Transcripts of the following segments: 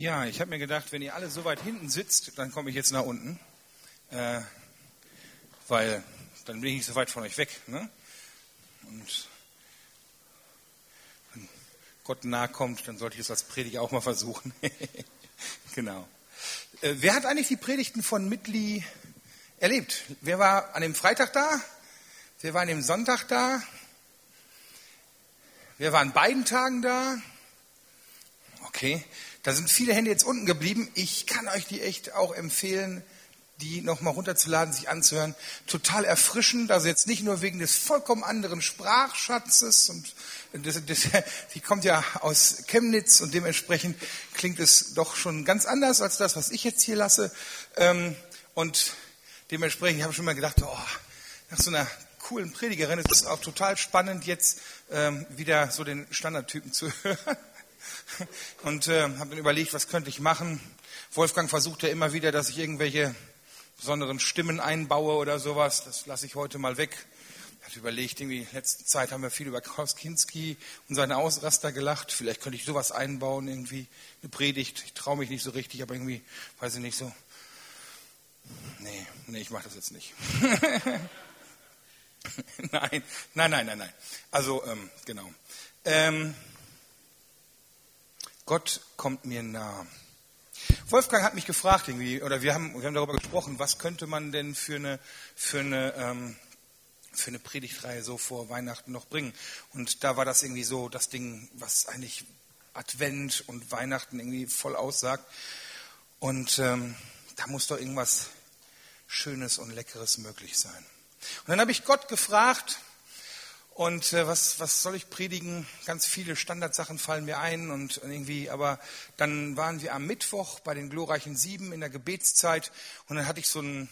Ja, ich habe mir gedacht, wenn ihr alle so weit hinten sitzt, dann komme ich jetzt nach unten, äh, weil dann bin ich nicht so weit von euch weg. Ne? Und wenn Gott nahe kommt, dann sollte ich es als Prediger auch mal versuchen. genau. Äh, wer hat eigentlich die Predigten von Mitli erlebt? Wer war an dem Freitag da? Wer war an dem Sonntag da? Wer war an beiden Tagen da? Okay, da sind viele Hände jetzt unten geblieben. Ich kann euch die echt auch empfehlen, die nochmal runterzuladen, sich anzuhören. Total erfrischend, also jetzt nicht nur wegen des vollkommen anderen Sprachschatzes und das, das, die kommt ja aus Chemnitz und dementsprechend klingt es doch schon ganz anders als das, was ich jetzt hier lasse. Ähm, und dementsprechend habe ich schon mal gedacht, oh, nach so einer coolen Predigerin ist es auch total spannend, jetzt ähm, wieder so den Standardtypen zu hören. Und äh, habe dann überlegt, was könnte ich machen. Wolfgang versucht ja immer wieder, dass ich irgendwelche besonderen Stimmen einbaue oder sowas. Das lasse ich heute mal weg. Ich habe überlegt, irgendwie in letzter Zeit haben wir viel über Koskinski und seine Ausraster gelacht. Vielleicht könnte ich sowas einbauen, irgendwie eine Predigt. Ich traue mich nicht so richtig, aber irgendwie, weiß ich nicht so. Nee, nee, ich mache das jetzt nicht. nein, nein, nein, nein, nein. Also, ähm, genau. Ähm, Gott kommt mir nah. Wolfgang hat mich gefragt irgendwie, oder wir haben, wir haben darüber gesprochen, was könnte man denn für eine, für eine, ähm, für eine Predigtreihe so vor Weihnachten noch bringen. Und da war das irgendwie so das Ding, was eigentlich Advent und Weihnachten irgendwie voll aussagt. Und ähm, da muss doch irgendwas Schönes und Leckeres möglich sein. Und dann habe ich Gott gefragt, und äh, was, was soll ich predigen? Ganz viele Standardsachen fallen mir ein und irgendwie, aber dann waren wir am Mittwoch bei den glorreichen Sieben in der Gebetszeit und dann hatte ich so, ein,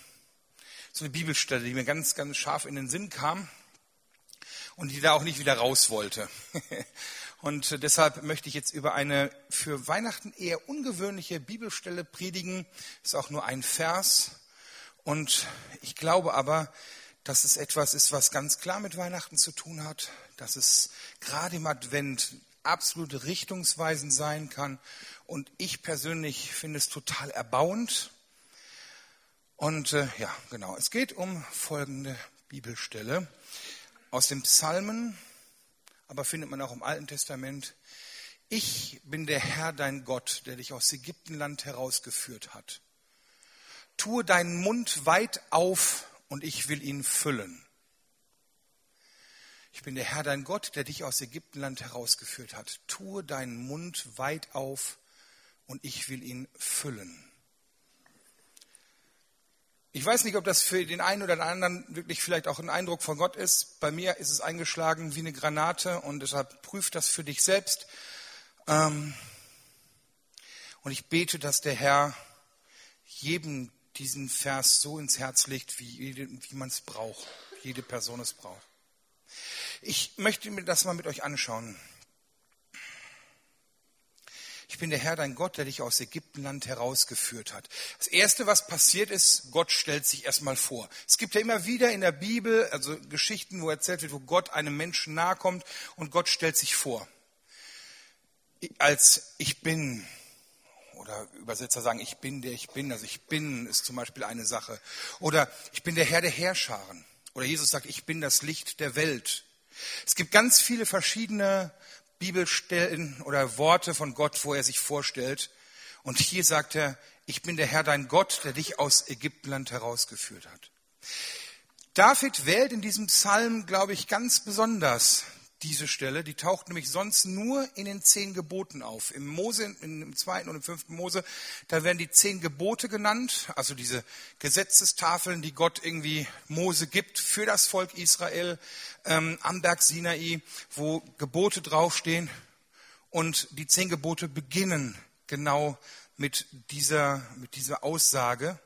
so eine Bibelstelle, die mir ganz, ganz scharf in den Sinn kam und die da auch nicht wieder raus wollte. und äh, deshalb möchte ich jetzt über eine für Weihnachten eher ungewöhnliche Bibelstelle predigen. Ist auch nur ein Vers. Und ich glaube aber, dass es etwas ist, was ganz klar mit Weihnachten zu tun hat, dass es gerade im Advent absolut richtungsweisend sein kann. Und ich persönlich finde es total erbauend. Und äh, ja, genau, es geht um folgende Bibelstelle aus dem Psalmen, aber findet man auch im Alten Testament. Ich bin der Herr dein Gott, der dich aus Ägyptenland herausgeführt hat. Tue deinen Mund weit auf und ich will ihn füllen. Ich bin der Herr dein Gott, der dich aus Ägyptenland herausgeführt hat. Tue deinen Mund weit auf und ich will ihn füllen. Ich weiß nicht, ob das für den einen oder den anderen wirklich vielleicht auch ein Eindruck von Gott ist. Bei mir ist es eingeschlagen wie eine Granate und deshalb prüf das für dich selbst. Ähm, und ich bete, dass der Herr jedem diesen Vers so ins Herz legt, wie, wie man es braucht, jede Person es braucht. Ich möchte mir das mal mit euch anschauen. Ich bin der Herr, dein Gott, der dich aus Ägyptenland herausgeführt hat. Das Erste, was passiert ist, Gott stellt sich erstmal vor. Es gibt ja immer wieder in der Bibel, also Geschichten, wo erzählt wird, wo Gott einem Menschen nahe kommt und Gott stellt sich vor. Als ich bin, oder Übersetzer sagen, ich bin der ich bin. Also ich bin ist zum Beispiel eine Sache. Oder ich bin der Herr der Herrscharen. Oder Jesus sagt, ich bin das Licht der Welt. Es gibt ganz viele verschiedene Bibelstellen oder Worte von Gott, wo er sich vorstellt. Und hier sagt er, ich bin der Herr dein Gott, der dich aus Ägyptenland herausgeführt hat. David wählt in diesem Psalm, glaube ich, ganz besonders diese Stelle, die taucht nämlich sonst nur in den zehn Geboten auf. Im Mose, im zweiten und im fünften Mose, da werden die zehn Gebote genannt, also diese Gesetzestafeln, die Gott irgendwie Mose gibt für das Volk Israel ähm, am Berg Sinai, wo Gebote draufstehen. Und die zehn Gebote beginnen genau mit dieser, mit dieser Aussage.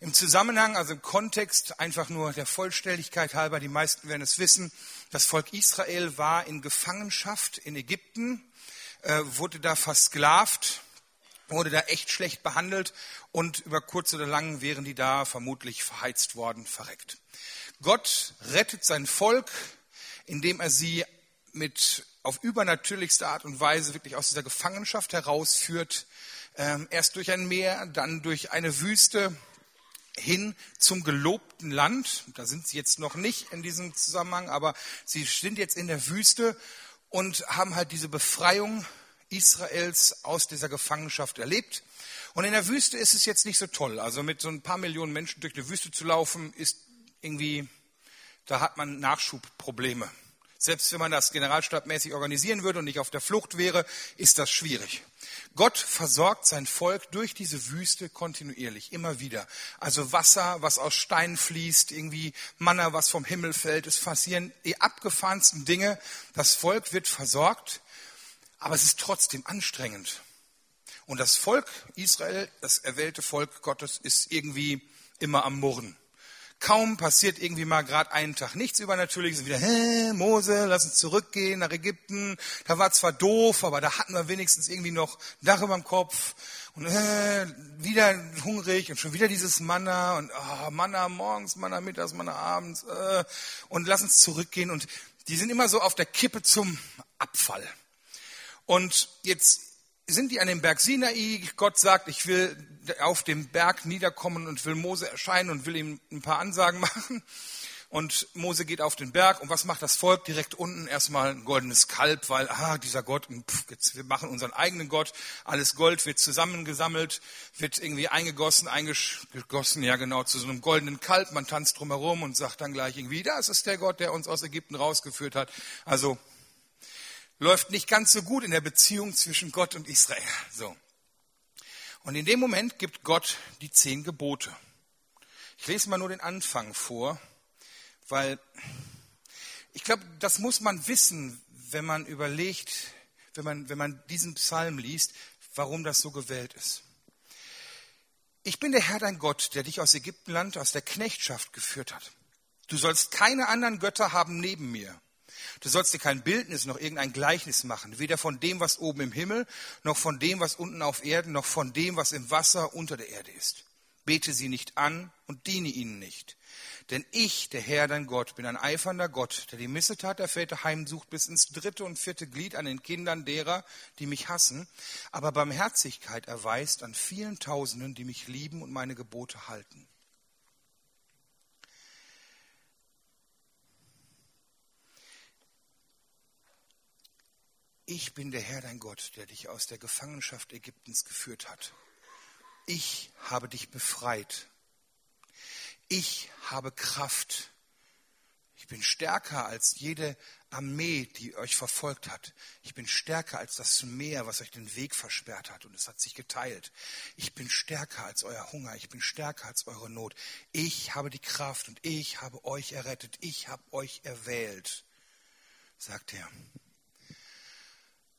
Im Zusammenhang, also im Kontext, einfach nur der Vollständigkeit halber, die meisten werden es wissen, das Volk Israel war in Gefangenschaft in Ägypten, äh, wurde da versklavt, wurde da echt schlecht behandelt und über kurz oder lang wären die da vermutlich verheizt worden, verreckt. Gott rettet sein Volk, indem er sie mit auf übernatürlichste Art und Weise wirklich aus dieser Gefangenschaft herausführt, ähm, erst durch ein Meer, dann durch eine Wüste hin zum gelobten Land. Da sind sie jetzt noch nicht in diesem Zusammenhang, aber sie sind jetzt in der Wüste und haben halt diese Befreiung Israels aus dieser Gefangenschaft erlebt. Und in der Wüste ist es jetzt nicht so toll. Also mit so ein paar Millionen Menschen durch die Wüste zu laufen, ist irgendwie, da hat man Nachschubprobleme. Selbst wenn man das generalstabmäßig organisieren würde und nicht auf der Flucht wäre, ist das schwierig. Gott versorgt sein Volk durch diese Wüste kontinuierlich, immer wieder. Also Wasser, was aus Steinen fließt, irgendwie Manna, was vom Himmel fällt. Es passieren die abgefahrensten Dinge. Das Volk wird versorgt, aber es ist trotzdem anstrengend. Und das Volk Israel, das erwählte Volk Gottes, ist irgendwie immer am Murren. Kaum passiert irgendwie mal gerade einen Tag nichts Übernatürliches. Wieder, hä, Mose, lass uns zurückgehen nach Ägypten. Da war zwar doof, aber da hatten wir wenigstens irgendwie noch Dach über dem Kopf. Und äh, wieder hungrig und schon wieder dieses Manna und oh, Manna morgens, Manna mittags, Manna abends. Äh, und lass uns zurückgehen. Und die sind immer so auf der Kippe zum Abfall. Und jetzt sind die an dem Berg Sinai. Gott sagt, ich will auf dem Berg niederkommen und will Mose erscheinen und will ihm ein paar Ansagen machen. Und Mose geht auf den Berg und was macht das Volk? Direkt unten erstmal ein goldenes Kalb, weil, ah, dieser Gott, pff, jetzt, wir machen unseren eigenen Gott. Alles Gold wird zusammengesammelt, wird irgendwie eingegossen, eingegossen, ja genau, zu so einem goldenen Kalb. Man tanzt drumherum und sagt dann gleich irgendwie, das ist der Gott, der uns aus Ägypten rausgeführt hat. Also läuft nicht ganz so gut in der Beziehung zwischen Gott und Israel. So. Und in dem Moment gibt Gott die zehn Gebote. Ich lese mal nur den Anfang vor, weil ich glaube, das muss man wissen, wenn man überlegt, wenn man, wenn man diesen Psalm liest, warum das so gewählt ist. Ich bin der Herr dein Gott, der dich aus Ägyptenland, aus der Knechtschaft geführt hat. Du sollst keine anderen Götter haben neben mir. Du sollst dir kein Bildnis noch irgendein Gleichnis machen, weder von dem, was oben im Himmel, noch von dem, was unten auf Erden, noch von dem, was im Wasser unter der Erde ist. Bete sie nicht an und diene ihnen nicht. Denn ich, der Herr, dein Gott, bin ein eifernder Gott, der die Missetat der Väter heimsucht bis ins dritte und vierte Glied an den Kindern derer, die mich hassen, aber Barmherzigkeit erweist an vielen Tausenden, die mich lieben und meine Gebote halten. Ich bin der Herr dein Gott, der dich aus der Gefangenschaft Ägyptens geführt hat. Ich habe dich befreit. Ich habe Kraft. Ich bin stärker als jede Armee, die euch verfolgt hat. Ich bin stärker als das Meer, was euch den Weg versperrt hat und es hat sich geteilt. Ich bin stärker als euer Hunger. Ich bin stärker als eure Not. Ich habe die Kraft und ich habe euch errettet. Ich habe euch erwählt, sagt er.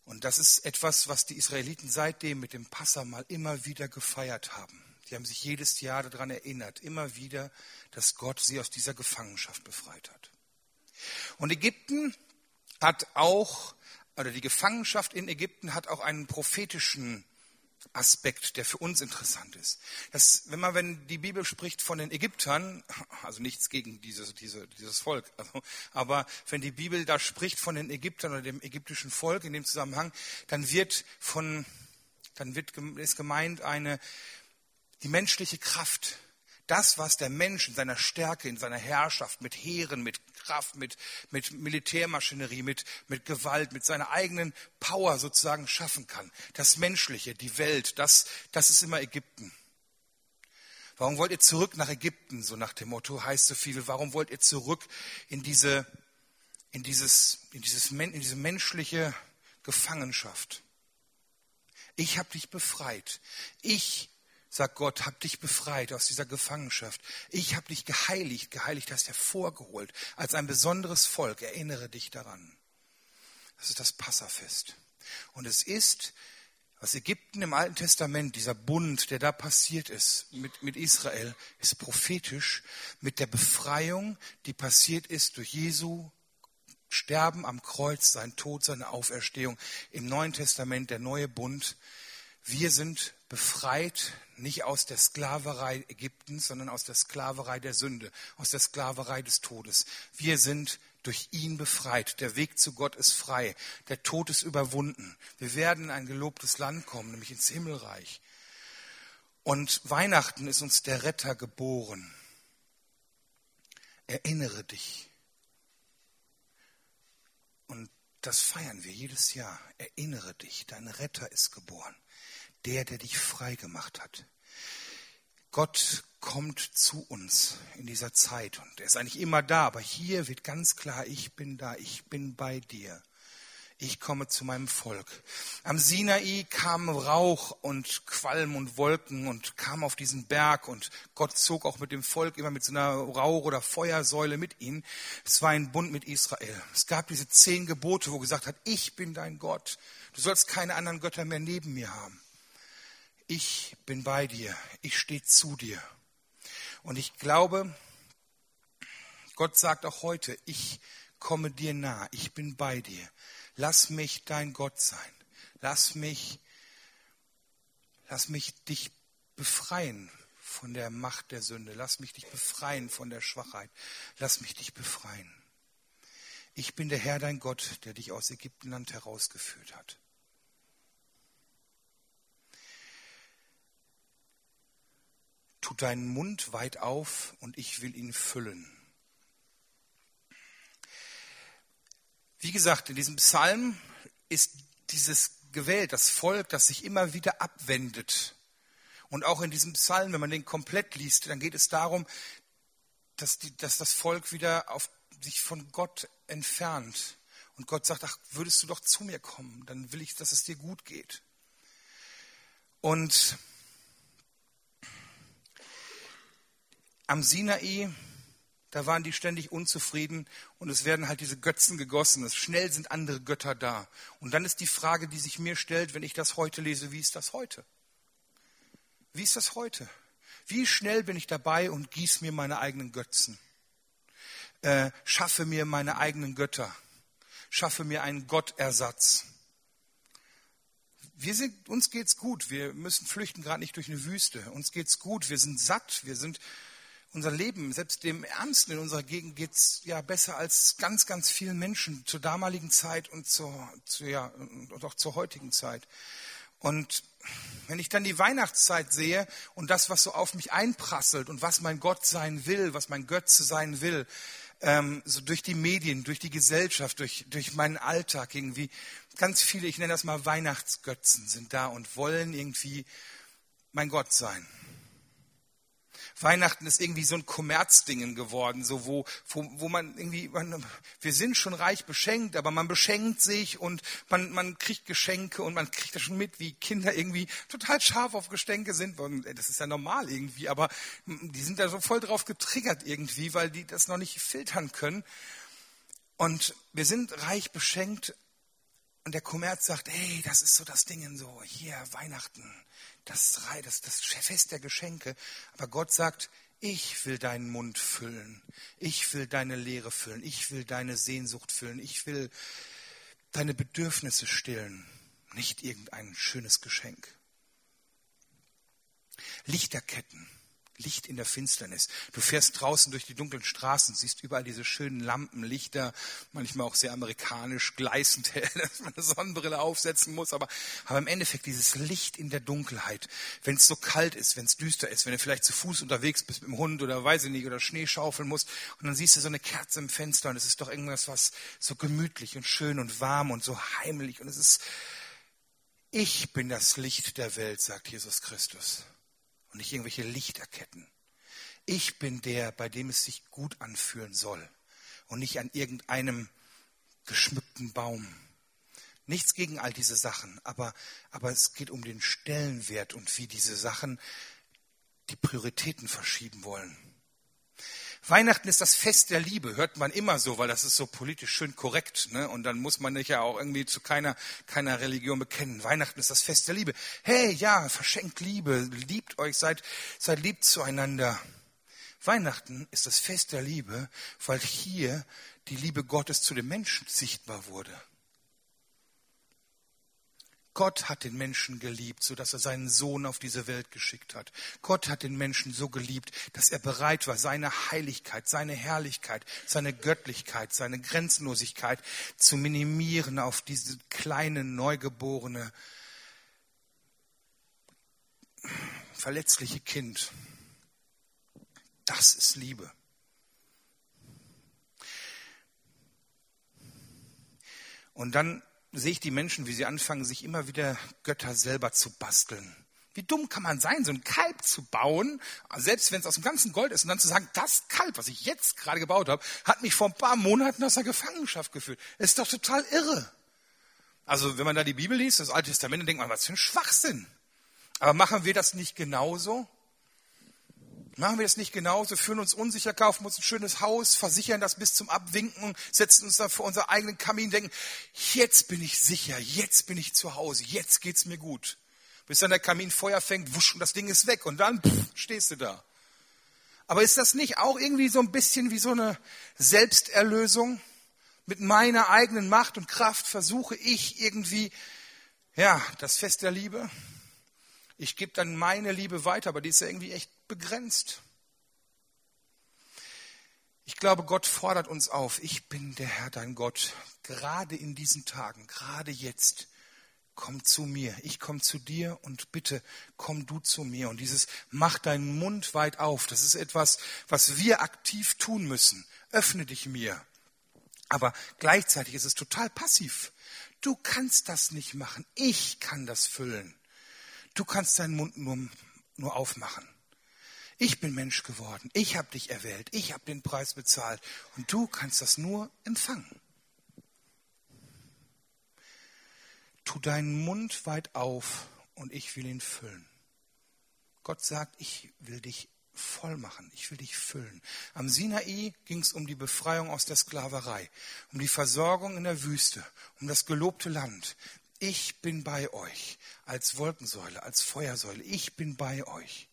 Und das ist etwas, was die Israeliten seitdem mit dem Passamal immer wieder gefeiert haben. Sie haben sich jedes Jahr daran erinnert, immer wieder, dass Gott sie aus dieser Gefangenschaft befreit hat. Und Ägypten hat auch, oder die Gefangenschaft in Ägypten hat auch einen prophetischen Aspekt, der für uns interessant ist. Das, wenn man, wenn die Bibel spricht von den Ägyptern, also nichts gegen dieses, diese, dieses Volk, also, aber wenn die Bibel da spricht von den Ägyptern oder dem ägyptischen Volk in dem Zusammenhang, dann wird von, dann wird, ist gemeint eine, die menschliche Kraft, das, was der Mensch in seiner Stärke, in seiner Herrschaft, mit Heeren, mit Kraft, mit, mit Militärmaschinerie, mit, mit Gewalt, mit seiner eigenen Power sozusagen schaffen kann. Das Menschliche, die Welt, das, das ist immer Ägypten. Warum wollt ihr zurück nach Ägypten? So nach dem Motto heißt so viel. Warum wollt ihr zurück in diese, in dieses, in dieses, in diese menschliche Gefangenschaft? Ich habe dich befreit. Ich sagt Gott, hab dich befreit aus dieser Gefangenschaft. Ich habe dich geheiligt, geheiligt hast hervorgeholt als ein besonderes Volk. Erinnere dich daran. Das ist das Passafest. Und es ist, was Ägypten im Alten Testament, dieser Bund, der da passiert ist mit, mit Israel, ist prophetisch mit der Befreiung, die passiert ist durch Jesu Sterben am Kreuz, sein Tod, seine Auferstehung. Im Neuen Testament der neue Bund. Wir sind befreit nicht aus der Sklaverei Ägyptens, sondern aus der Sklaverei der Sünde, aus der Sklaverei des Todes. Wir sind durch ihn befreit. Der Weg zu Gott ist frei. Der Tod ist überwunden. Wir werden in ein gelobtes Land kommen, nämlich ins Himmelreich. Und Weihnachten ist uns der Retter geboren. Erinnere dich. Und das feiern wir jedes Jahr. Erinnere dich, dein Retter ist geboren. Der, der dich frei gemacht hat. Gott kommt zu uns in dieser Zeit und er ist eigentlich immer da, aber hier wird ganz klar, ich bin da, ich bin bei dir ich komme zu meinem Volk. Am Sinai kam Rauch und Qualm und Wolken und kam auf diesen Berg und Gott zog auch mit dem Volk immer mit so einer Rauch- oder Feuersäule mit ihnen. Es war ein Bund mit Israel. Es gab diese zehn Gebote, wo gesagt hat, ich bin dein Gott. Du sollst keine anderen Götter mehr neben mir haben. Ich bin bei dir. Ich stehe zu dir. Und ich glaube, Gott sagt auch heute, ich komme dir nah. Ich bin bei dir. Lass mich dein Gott sein. Lass mich, lass mich dich befreien von der Macht der Sünde. Lass mich dich befreien von der Schwachheit. Lass mich dich befreien. Ich bin der Herr, dein Gott, der dich aus Ägyptenland herausgeführt hat. Tu deinen Mund weit auf und ich will ihn füllen. Wie gesagt, in diesem Psalm ist dieses gewählt, das Volk, das sich immer wieder abwendet. Und auch in diesem Psalm, wenn man den komplett liest, dann geht es darum, dass, die, dass das Volk wieder auf sich von Gott entfernt. Und Gott sagt, ach, würdest du doch zu mir kommen, dann will ich, dass es dir gut geht. Und am Sinai da waren die ständig unzufrieden und es werden halt diese Götzen gegossen. Schnell sind andere Götter da. Und dann ist die Frage, die sich mir stellt, wenn ich das heute lese, wie ist das heute? Wie ist das heute? Wie schnell bin ich dabei und gieße mir meine eigenen Götzen? Äh, schaffe mir meine eigenen Götter. Schaffe mir einen Gottersatz. Wir sind, uns geht's gut. Wir müssen flüchten gerade nicht durch eine Wüste. Uns geht's gut. Wir sind satt. Wir sind unser Leben, selbst dem Ärmsten in unserer Gegend geht es ja besser als ganz, ganz vielen Menschen zur damaligen Zeit und zur, zu, ja, und auch zur heutigen Zeit. Und wenn ich dann die Weihnachtszeit sehe und das, was so auf mich einprasselt und was mein Gott sein will, was mein Götze sein will, ähm, so durch die Medien, durch die Gesellschaft, durch, durch meinen Alltag irgendwie, ganz viele, ich nenne das mal Weihnachtsgötzen, sind da und wollen irgendwie mein Gott sein. Weihnachten ist irgendwie so ein Kommerzdingen geworden, so wo, wo, wo man irgendwie, man, wir sind schon reich beschenkt, aber man beschenkt sich und man, man kriegt Geschenke und man kriegt das schon mit, wie Kinder irgendwie total scharf auf Geschenke sind. Und das ist ja normal irgendwie, aber die sind da so voll drauf getriggert irgendwie, weil die das noch nicht filtern können. Und wir sind reich beschenkt und der Kommerz sagt, hey, das ist so das Ding so, hier Weihnachten das, das, das Fest der Geschenke. Aber Gott sagt, ich will deinen Mund füllen. Ich will deine Leere füllen. Ich will deine Sehnsucht füllen. Ich will deine Bedürfnisse stillen. Nicht irgendein schönes Geschenk. Lichterketten Licht in der Finsternis. Du fährst draußen durch die dunklen Straßen, siehst überall diese schönen Lampen, Lichter, manchmal auch sehr amerikanisch, gleißend hell, dass man eine Sonnenbrille aufsetzen muss. Aber, aber im Endeffekt dieses Licht in der Dunkelheit, wenn es so kalt ist, wenn es düster ist, wenn du vielleicht zu Fuß unterwegs bist mit dem Hund oder weiß ich nicht, oder Schnee schaufeln musst und dann siehst du so eine Kerze im Fenster und es ist doch irgendwas, was so gemütlich und schön und warm und so heimlich und es ist, ich bin das Licht der Welt, sagt Jesus Christus und nicht irgendwelche Lichterketten. Ich bin der, bei dem es sich gut anfühlen soll und nicht an irgendeinem geschmückten Baum. Nichts gegen all diese Sachen, aber, aber es geht um den Stellenwert und wie diese Sachen die Prioritäten verschieben wollen. Weihnachten ist das Fest der Liebe, hört man immer so, weil das ist so politisch schön korrekt. Ne? Und dann muss man sich ja auch irgendwie zu keiner, keiner Religion bekennen. Weihnachten ist das Fest der Liebe. Hey, ja, verschenkt Liebe, liebt euch, seid, seid lieb zueinander. Weihnachten ist das Fest der Liebe, weil hier die Liebe Gottes zu den Menschen sichtbar wurde. Gott hat den Menschen geliebt, so dass er seinen Sohn auf diese Welt geschickt hat. Gott hat den Menschen so geliebt, dass er bereit war, seine Heiligkeit, seine Herrlichkeit, seine Göttlichkeit, seine Grenzenlosigkeit zu minimieren auf diese kleine, neugeborene verletzliche Kind. Das ist Liebe. Und dann sehe ich die Menschen, wie sie anfangen, sich immer wieder Götter selber zu basteln. Wie dumm kann man sein, so ein Kalb zu bauen, selbst wenn es aus dem ganzen Gold ist, und dann zu sagen, das Kalb, was ich jetzt gerade gebaut habe, hat mich vor ein paar Monaten aus der Gefangenschaft geführt. Das ist doch total irre. Also wenn man da die Bibel liest, das Alte Testament, dann denkt man, was für ein Schwachsinn. Aber machen wir das nicht genauso? Machen wir das nicht genauso? Fühlen uns unsicher, kaufen uns ein schönes Haus, versichern das bis zum Abwinken, setzen uns da vor unseren eigenen Kamin, denken, jetzt bin ich sicher, jetzt bin ich zu Hause, jetzt geht's mir gut. Bis dann der Kamin Feuer fängt, wusch, und das Ding ist weg und dann pff, stehst du da. Aber ist das nicht auch irgendwie so ein bisschen wie so eine Selbsterlösung? Mit meiner eigenen Macht und Kraft versuche ich irgendwie, ja, das Fest der Liebe, ich gebe dann meine Liebe weiter, aber die ist ja irgendwie echt begrenzt. Ich glaube, Gott fordert uns auf. Ich bin der Herr, dein Gott. Gerade in diesen Tagen, gerade jetzt, komm zu mir. Ich komme zu dir und bitte komm du zu mir. Und dieses mach deinen Mund weit auf. Das ist etwas, was wir aktiv tun müssen. Öffne dich mir. Aber gleichzeitig ist es total passiv. Du kannst das nicht machen. Ich kann das füllen. Du kannst deinen Mund nur, nur aufmachen. Ich bin Mensch geworden. Ich habe dich erwählt. Ich habe den Preis bezahlt. Und du kannst das nur empfangen. Tu deinen Mund weit auf und ich will ihn füllen. Gott sagt, ich will dich voll machen, ich will dich füllen. Am Sinai ging es um die Befreiung aus der Sklaverei, um die Versorgung in der Wüste, um das gelobte Land. Ich bin bei euch als Wolkensäule, als Feuersäule. Ich bin bei euch.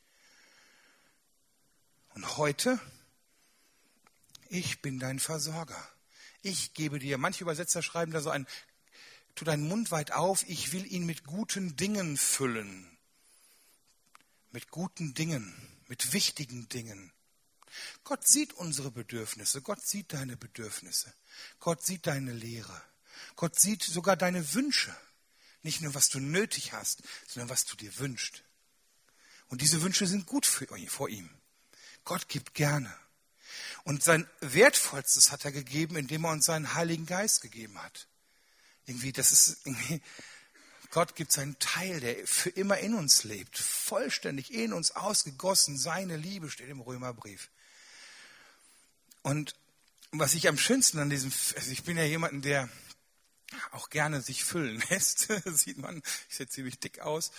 Und heute, ich bin dein Versorger. Ich gebe dir, manche Übersetzer schreiben da so ein, tu deinen Mund weit auf, ich will ihn mit guten Dingen füllen. Mit guten Dingen, mit wichtigen Dingen. Gott sieht unsere Bedürfnisse, Gott sieht deine Bedürfnisse, Gott sieht deine Lehre, Gott sieht sogar deine Wünsche. Nicht nur, was du nötig hast, sondern was du dir wünschst. Und diese Wünsche sind gut für, vor ihm. Gott gibt gerne. Und sein Wertvollstes hat er gegeben, indem er uns seinen Heiligen Geist gegeben hat. Irgendwie, das ist irgendwie, Gott gibt seinen Teil, der für immer in uns lebt, vollständig in uns ausgegossen. Seine Liebe steht im Römerbrief. Und was ich am schönsten an diesem, also ich bin ja jemanden, der auch gerne sich füllen lässt, sieht man, ich sehe ziemlich dick aus.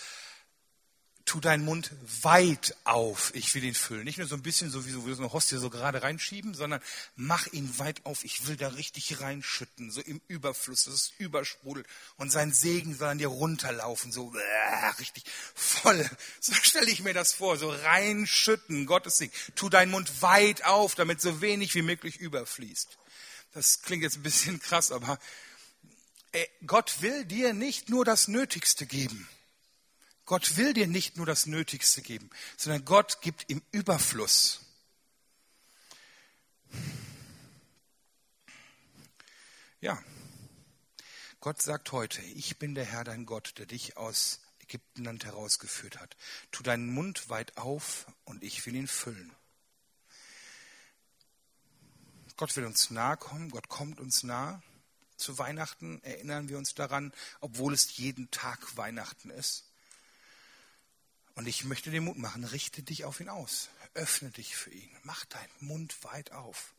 Tu deinen Mund weit auf, ich will ihn füllen. Nicht nur so ein bisschen, so wie so, wie so eine Hostie so gerade reinschieben, sondern mach ihn weit auf, ich will da richtig reinschütten, so im Überfluss, dass es übersprudelt. Und sein Segen soll an dir runterlaufen, so äh, richtig voll. So stelle ich mir das vor, so reinschütten, Gottes Segen. Tu deinen Mund weit auf, damit so wenig wie möglich überfließt. Das klingt jetzt ein bisschen krass, aber äh, Gott will dir nicht nur das Nötigste geben. Gott will dir nicht nur das Nötigste geben, sondern Gott gibt im Überfluss. Ja, Gott sagt heute, ich bin der Herr dein Gott, der dich aus Ägyptenland herausgeführt hat. Tu deinen Mund weit auf und ich will ihn füllen. Gott will uns nahe kommen, Gott kommt uns nahe. Zu Weihnachten erinnern wir uns daran, obwohl es jeden Tag Weihnachten ist. Und ich möchte dir Mut machen, richte dich auf ihn aus. Öffne dich für ihn. Mach deinen Mund weit auf.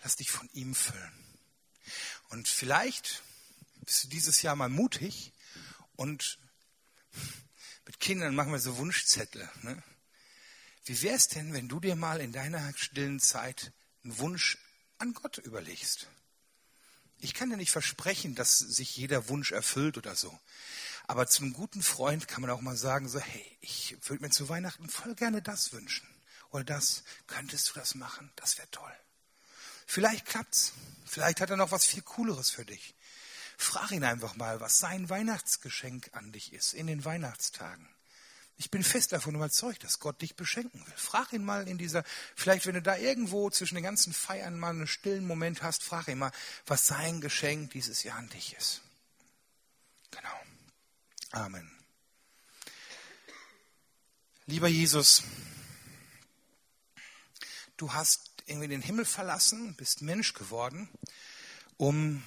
Lass dich von ihm füllen. Und vielleicht bist du dieses Jahr mal mutig und mit Kindern machen wir so Wunschzettel. Ne? Wie wäre es denn, wenn du dir mal in deiner stillen Zeit einen Wunsch an Gott überlegst? Ich kann dir nicht versprechen, dass sich jeder Wunsch erfüllt oder so. Aber zum guten Freund kann man auch mal sagen, so, hey, ich würde mir zu Weihnachten voll gerne das wünschen. Oder das, könntest du das machen? Das wäre toll. Vielleicht klappt's. Vielleicht hat er noch was viel Cooleres für dich. Frag ihn einfach mal, was sein Weihnachtsgeschenk an dich ist in den Weihnachtstagen. Ich bin fest davon überzeugt, dass Gott dich beschenken will. Frag ihn mal in dieser, vielleicht wenn du da irgendwo zwischen den ganzen Feiern mal einen stillen Moment hast, frag ihn mal, was sein Geschenk dieses Jahr an dich ist. Genau. Amen. Lieber Jesus, du hast irgendwie den Himmel verlassen, bist Mensch geworden, um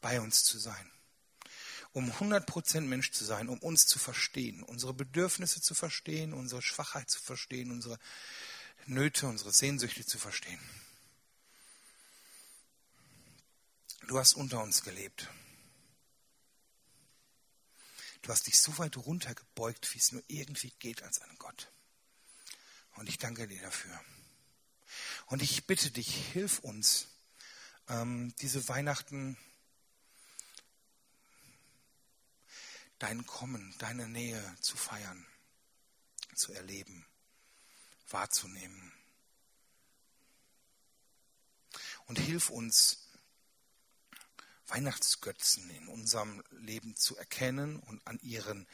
bei uns zu sein. Um 100% Mensch zu sein, um uns zu verstehen, unsere Bedürfnisse zu verstehen, unsere Schwachheit zu verstehen, unsere Nöte, unsere Sehnsüchte zu verstehen. Du hast unter uns gelebt. Du hast dich so weit runtergebeugt, wie es nur irgendwie geht als ein Gott. Und ich danke dir dafür. Und ich bitte dich, hilf uns, ähm, diese Weihnachten, dein Kommen, deine Nähe zu feiern, zu erleben, wahrzunehmen. Und hilf uns, Weihnachtsgötzen in unserem Leben zu erkennen und an ihren,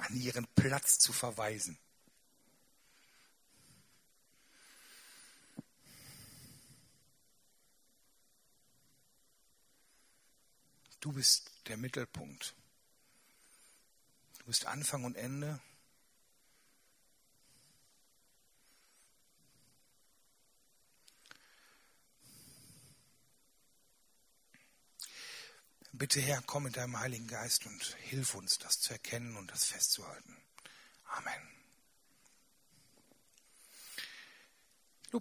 an ihren Platz zu verweisen. Du bist der Mittelpunkt. Du bist Anfang und Ende. Bitte Herr, komm mit deinem Heiligen Geist und hilf uns, das zu erkennen und das festzuhalten. Amen.